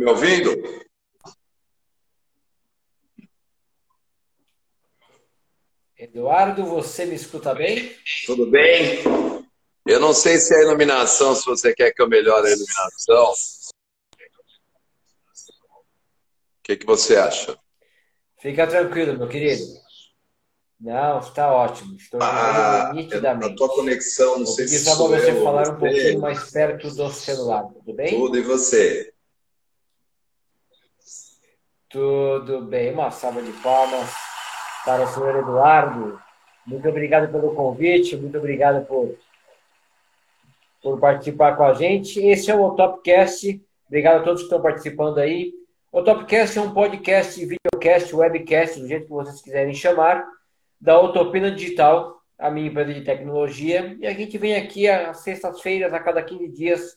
me ouvindo? Eduardo, você me escuta bem? Tudo bem? Eu não sei se é a iluminação, se você quer que eu melhore a iluminação. O que, que você acha? Fica tranquilo, meu querido. Não, está ótimo. Estou ah, nitidamente. A tua conexão, não Vou sei se só para você eu, falar um pouquinho mais perto do celular, tudo bem? Tudo, e você? Tudo bem. Uma salva de palmas para o senhor Eduardo. Muito obrigado pelo convite, muito obrigado por, por participar com a gente. Esse é o Topcast. Obrigado a todos que estão participando aí. O Topcast é um podcast, videocast, webcast, do jeito que vocês quiserem chamar, da Utopina Digital, a minha empresa de tecnologia. E a gente vem aqui às sextas-feiras, a cada 15 dias,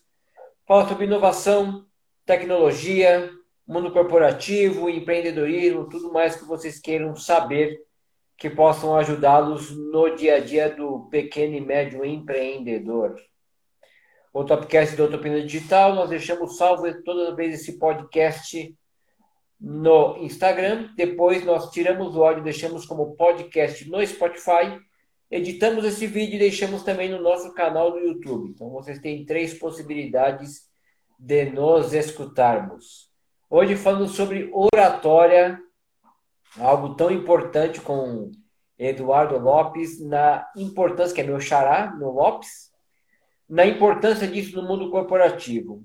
falar sobre inovação, tecnologia, mundo corporativo, empreendedorismo, tudo mais que vocês queiram saber que possam ajudá-los no dia a dia do pequeno e médio empreendedor. O Topcast do Utopia Digital, nós deixamos salvo toda vez esse podcast no Instagram. Depois nós tiramos o áudio deixamos como podcast no Spotify. Editamos esse vídeo e deixamos também no nosso canal do YouTube. Então vocês têm três possibilidades de nos escutarmos. Hoje falando sobre oratória, algo tão importante com Eduardo Lopes, na importância, que é meu xará, meu Lopes, na importância disso no mundo corporativo.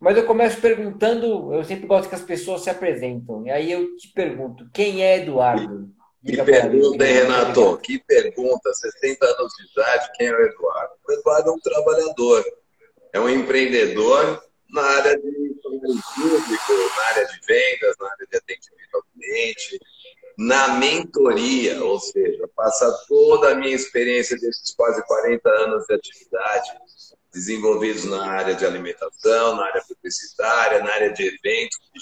Mas eu começo perguntando, eu sempre gosto que as pessoas se apresentam. E aí eu te pergunto, quem é Eduardo? Diga que pergunta, hein, Renato? Que pergunta, 60 anos de idade, quem é o Eduardo? O Eduardo é um trabalhador, é um empreendedor na área de público, na área de vendas, na área de atendimento ao cliente, na mentoria, ou seja, passar toda a minha experiência desses quase 40 anos de atividade, desenvolvidos na área de alimentação, na área publicitária, na área de eventos, de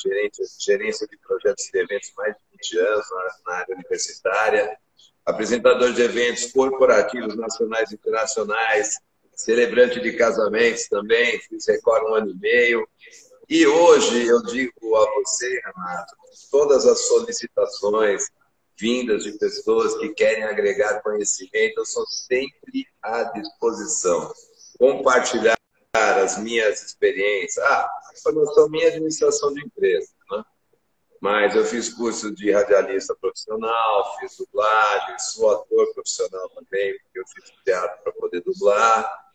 gerência, de projetos de eventos mais de 20 anos, na, área universitária, apresentador de eventos corporativos nacionais e internacionais, celebrante de casamentos também, fiz Record um ano e meio. E hoje eu digo a você, Renato, todas as solicitações vindas de pessoas que querem agregar conhecimento, eu sou sempre à disposição. Compartilhar as minhas experiências. Ah, formação minha administração de empresa, né? Mas eu fiz curso de radialista profissional, fiz dublagem, sou ator profissional também, porque eu fiz teatro para poder dublar.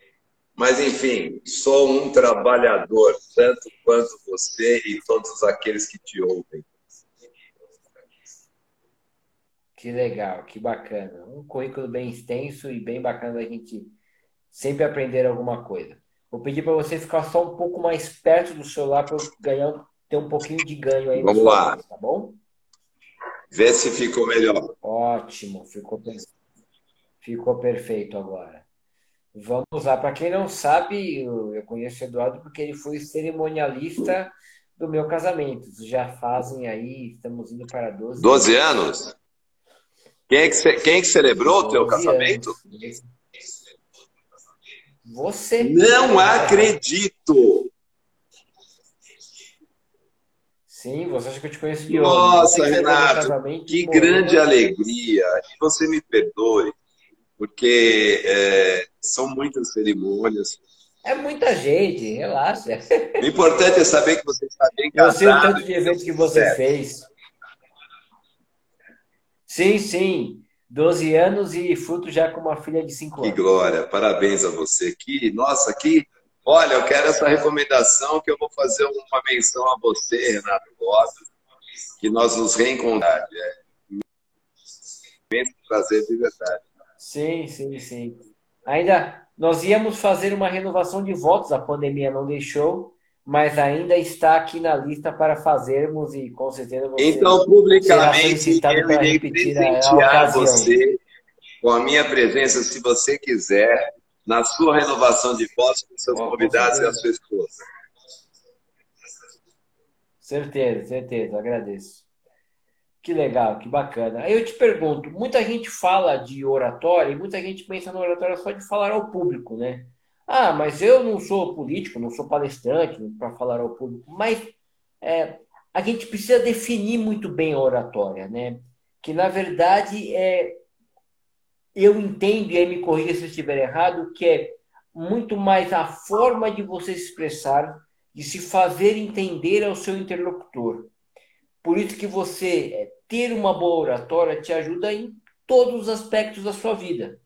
Mas, enfim, sou um trabalhador, tanto quanto você e todos aqueles que te ouvem. Que legal, que bacana. Um currículo bem extenso e bem bacana da gente sempre aprender alguma coisa. Vou pedir para você ficar só um pouco mais perto do celular para eu ganhar, ter um pouquinho de ganho aí. Vamos lá. tá bom? Vê se ficou melhor. Ótimo, ficou, ficou perfeito agora. Vamos lá. Para quem não sabe, eu conheço o Eduardo porque ele foi cerimonialista do meu casamento. Já fazem aí, estamos indo para 12 12 anos? Quem é que, quem é que celebrou o teu casamento? Anos. Você. Não acredito! Sim, você acha que eu te conheço de Nossa, Renato, que grande alegria. E você me perdoe, porque é, são muitas cerimônias. É muita gente, relaxa. O importante é saber que você está bem casado. Eu sei o tanto de eventos que você fez. Sim, sim. 12 anos e fruto já com uma filha de 5 anos. Que glória, parabéns a você. Que, nossa, que. Olha, eu quero essa recomendação que eu vou fazer uma menção a você, Renato Gomes, que nós nos reencontramos. É imenso prazer de verdade. Sim, sim, sim. Ainda nós íamos fazer uma renovação de votos, a pandemia não deixou, mas ainda está aqui na lista para fazermos e com certeza você Então, publicamente, eu irei presentear você com a minha presença, se você quiser, na sua renovação de votos com seus convidados e a sua esposa. Certeza, certeza, agradeço. Que legal, que bacana. Aí eu te pergunto, muita gente fala de oratória e muita gente pensa na oratória só de falar ao público, né? Ah, mas eu não sou político, não sou palestrante para falar ao público. Mas é, a gente precisa definir muito bem a oratória, né? Que na verdade é, eu entendo e aí me corrija se eu estiver errado, que é muito mais a forma de você se expressar, de se fazer entender ao seu interlocutor. Por isso que você é, ter uma boa oratória te ajuda em todos os aspectos da sua vida.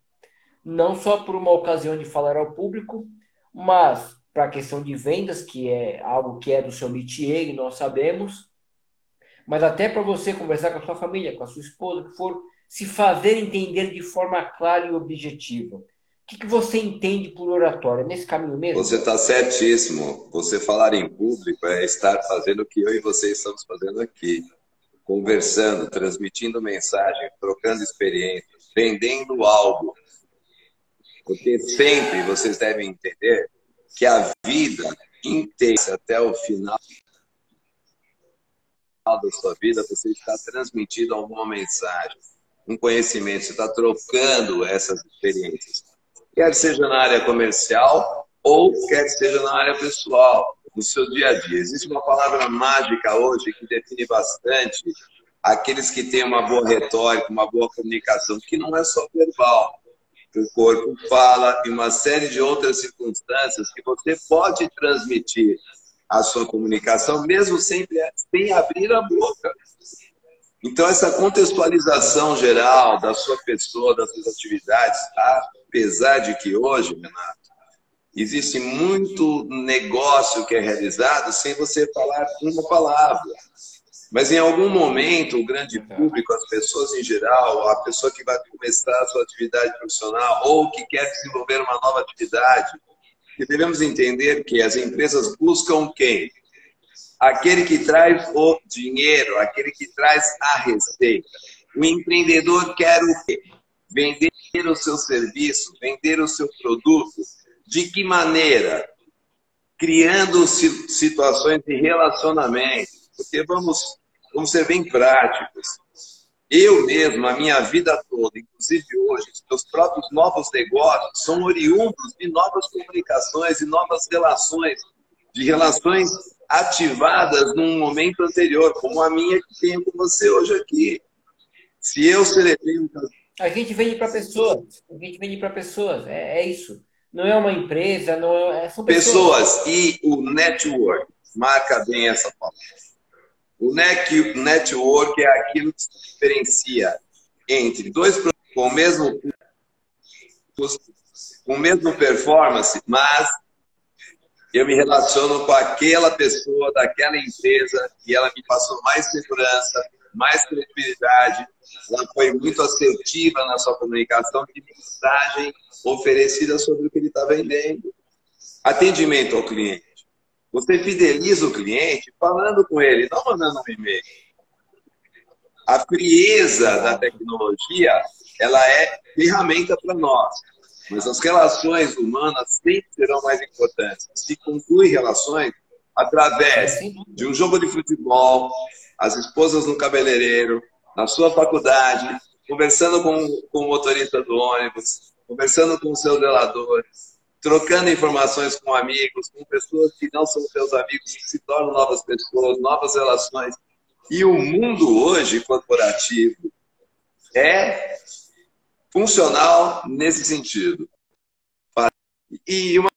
Não só por uma ocasião de falar ao público, mas para a questão de vendas, que é algo que é do seu métier, nós sabemos, mas até para você conversar com a sua família, com a sua esposa, que for se fazer entender de forma clara e objetiva. O que, que você entende por oratória? Nesse caminho mesmo? Você está certíssimo. Você falar em público é estar fazendo o que eu e você estamos fazendo aqui. Conversando, transmitindo mensagem, trocando experiências, vendendo algo. Porque sempre vocês devem entender que a vida inteira, até o final da sua vida, você está transmitindo alguma mensagem, um conhecimento, você está trocando essas experiências. Quer seja na área comercial ou quer seja na área pessoal, no seu dia a dia. Existe uma palavra mágica hoje que define bastante aqueles que têm uma boa retórica, uma boa comunicação, que não é só verbal o corpo fala e uma série de outras circunstâncias que você pode transmitir a sua comunicação, mesmo sempre sem abrir a boca. Então, essa contextualização geral da sua pessoa, das suas atividades, apesar de que hoje, Renato, existe muito negócio que é realizado sem você falar uma palavra. Mas em algum momento, o grande público, as pessoas em geral, a pessoa que vai começar a sua atividade profissional ou que quer desenvolver uma nova atividade, que devemos entender que as empresas buscam quem? Aquele que traz o dinheiro, aquele que traz a receita. O empreendedor quer o quê? Vender o seu serviço, vender o seu produto. De que maneira? Criando situações de relacionamento porque vamos, vamos ser bem práticos. Eu mesmo, a minha vida toda, inclusive hoje, meus próprios novos negócios são oriundos de novas comunicações e novas relações, de relações ativadas num momento anterior, como a minha que tenho com você hoje aqui. Se eu celebrei um A gente vende para pessoas, a gente vende para pessoas, é, é, isso. Não é uma empresa, não é, são pessoas. Pessoas e o network, marca bem essa palavra. O network é aquilo que se diferencia entre dois com o mesmo com o mesmo performance, mas eu me relaciono com aquela pessoa daquela empresa e ela me passou mais segurança, mais credibilidade, ela foi muito assertiva na sua comunicação de mensagem oferecida sobre o que ele está vendendo. Atendimento ao cliente. Você fideliza o cliente falando com ele, não mandando um e-mail. A frieza da tecnologia, ela é ferramenta para nós. Mas as relações humanas sempre serão mais importantes. Se conclui relações através de um jogo de futebol, as esposas no cabeleireiro, na sua faculdade, conversando com, com o motorista do ônibus, conversando com o seu zelador, trocando informações com amigos, com pessoas que não são seus amigos, que se tornam novas pessoas, novas relações. E o mundo hoje corporativo é funcional nesse sentido. E uma,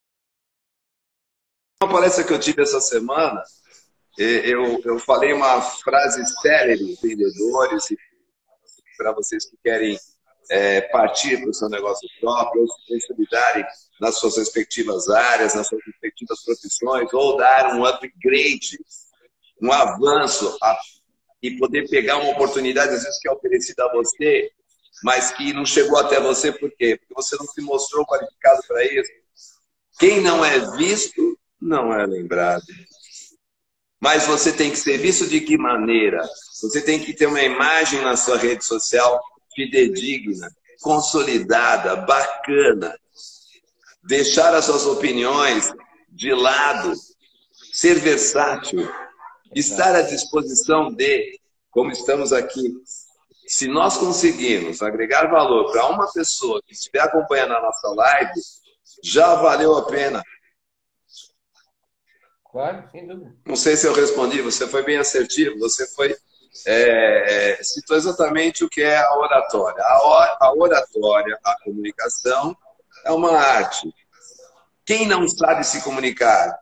uma palestra que eu tive essa semana, eu, eu falei uma frase célebre, vendedores, para vocês que querem é, partir para o seu negócio próprio, ou se consolidarem nas suas respectivas áreas, nas suas respectivas profissões, ou dar um upgrade, um avanço a, e poder pegar uma oportunidade, às vezes, que é oferecida a você, mas que não chegou até você, por quê? Porque você não se mostrou qualificado para isso. Quem não é visto, não é lembrado. Mas você tem que ser visto de que maneira? Você tem que ter uma imagem na sua rede social fidedigna, consolidada, bacana. Deixar as suas opiniões de lado, ser versátil, estar à disposição de, como estamos aqui. Se nós conseguirmos agregar valor para uma pessoa que estiver acompanhando a nossa live, já valeu a pena. Claro, sem dúvida. Não sei se eu respondi, você foi bem assertivo, você foi. É, citou exatamente o que é a oratória. A oratória, a comunicação, é uma arte. Quem não sabe se comunicar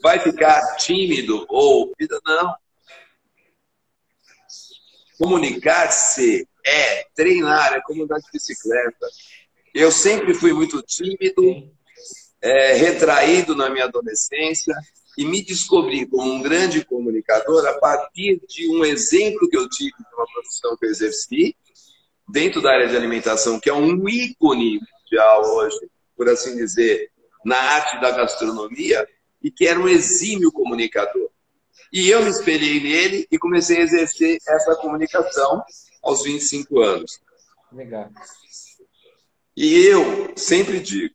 vai ficar tímido ou. Não. Comunicar-se é treinar, é como andar de bicicleta. Eu sempre fui muito tímido, é, retraído na minha adolescência e me descobri como um grande comunicador a partir de um exemplo que eu tive de uma profissão que eu exerci dentro da área de alimentação, que é um ícone mundial hoje, por assim dizer, na arte da gastronomia, e que era um exímio comunicador. E eu me espelhei nele e comecei a exercer essa comunicação aos 25 anos. Legal. E eu sempre digo,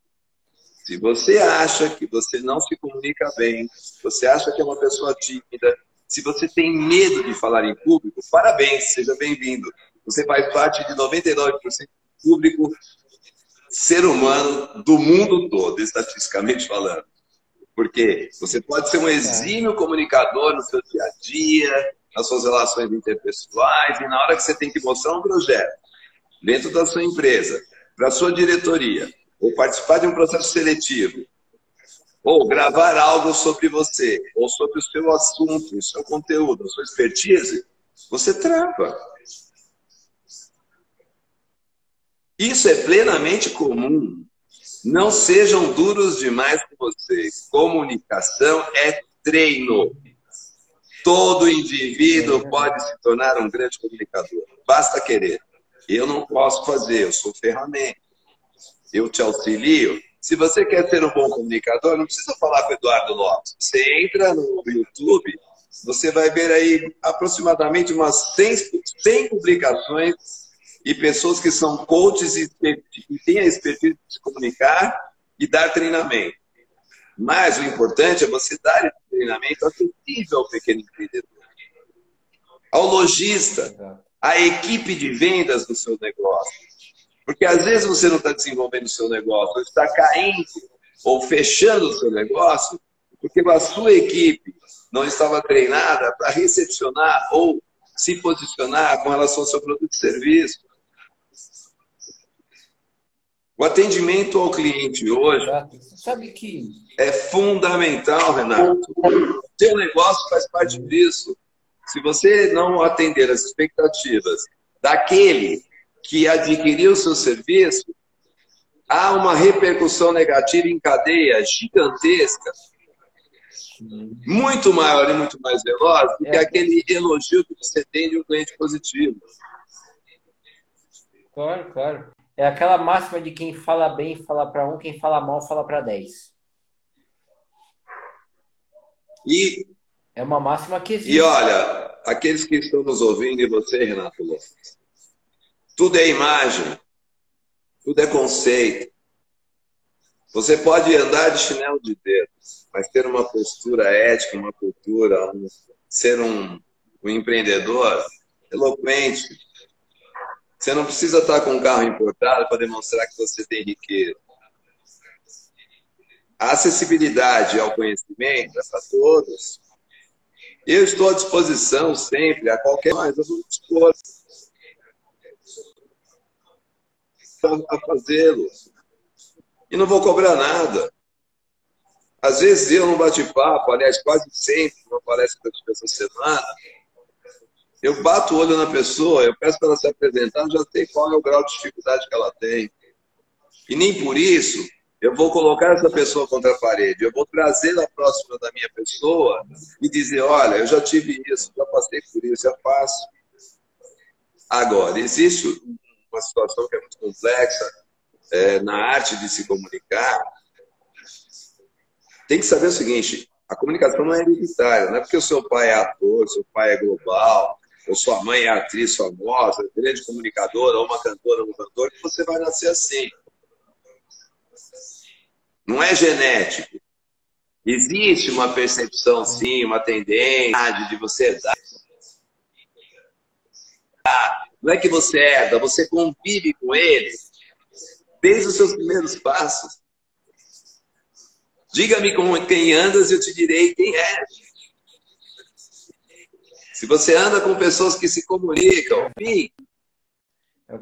se você acha que você não se comunica bem, você acha que é uma pessoa tímida, se você tem medo de falar em público, parabéns, seja bem-vindo. Você faz parte de 99% do público ser humano do mundo todo, estatisticamente falando. Porque você pode ser um exímio comunicador no seu dia a dia, nas suas relações interpessoais, e na hora que você tem que mostrar um projeto dentro da sua empresa, para a sua diretoria, ou participar de um processo seletivo, ou gravar algo sobre você, ou sobre o seu assunto, o seu conteúdo, a sua expertise, você trava. Isso é plenamente comum. Não sejam duros demais com vocês. Comunicação é treino. Todo indivíduo pode se tornar um grande comunicador. Basta querer. Eu não posso fazer, eu sou ferramenta. Eu te auxilio. Se você quer ser um bom comunicador, não precisa falar com o Eduardo Lopes. Você entra no YouTube, você vai ver aí aproximadamente umas 100, 100 publicações e pessoas que são coaches e, e têm a expertise de se comunicar e dar treinamento. Mas o importante é você dar esse treinamento acessível ao pequeno empreendedor, ao lojista, à equipe de vendas do seu negócio. Porque às vezes você não está desenvolvendo o seu negócio, está caindo ou fechando o seu negócio, porque a sua equipe não estava treinada para recepcionar ou se posicionar com relação ao seu produto e serviço. O atendimento ao cliente hoje sabe que é fundamental, Renato. O seu negócio faz parte disso. Se você não atender as expectativas daquele que adquiriu o seu serviço, há uma repercussão negativa em cadeia gigantesca, muito maior e muito mais veloz do que é. aquele elogio que você tem de um cliente positivo. Claro, claro. É aquela máxima de quem fala bem fala para um, quem fala mal fala para dez. E é uma máxima que existe. E olha, aqueles que estão nos ouvindo e você, Renato Lopes, tudo é imagem, tudo é conceito. Você pode andar de chinelo de dedos, mas ter uma postura ética, uma cultura, um, ser um, um empreendedor eloquente, você não precisa estar com um carro importado para demonstrar que você tem riqueza. A acessibilidade ao conhecimento é para todos. Eu estou à disposição sempre, a qualquer mais, eu dispor a fazê-lo. E não vou cobrar nada. Às vezes eu não bate-papo, aliás, quase sempre, uma palestra que eu tive essa semana, eu bato o olho na pessoa, eu peço para ela se apresentar, já sei qual é o grau de dificuldade que ela tem. E nem por isso eu vou colocar essa pessoa contra a parede. Eu vou trazê-la próxima da minha pessoa e dizer: olha, eu já tive isso, já passei por isso, é fácil. Agora, existe uma situação que é muito complexa é, na arte de se comunicar. Tem que saber o seguinte: a comunicação não é hereditária, não é porque o seu pai é ator, seu pai é global, ou sua mãe é atriz famosa, grande comunicadora, ou uma cantora, ou um cantor, que você vai nascer assim. Não é genético. Existe uma percepção, sim, uma tendência de você dar. Não é que você herda, você convive com ele desde os seus primeiros passos. Diga-me com quem andas e eu te direi quem é. Se você anda com pessoas que se comunicam, enfim,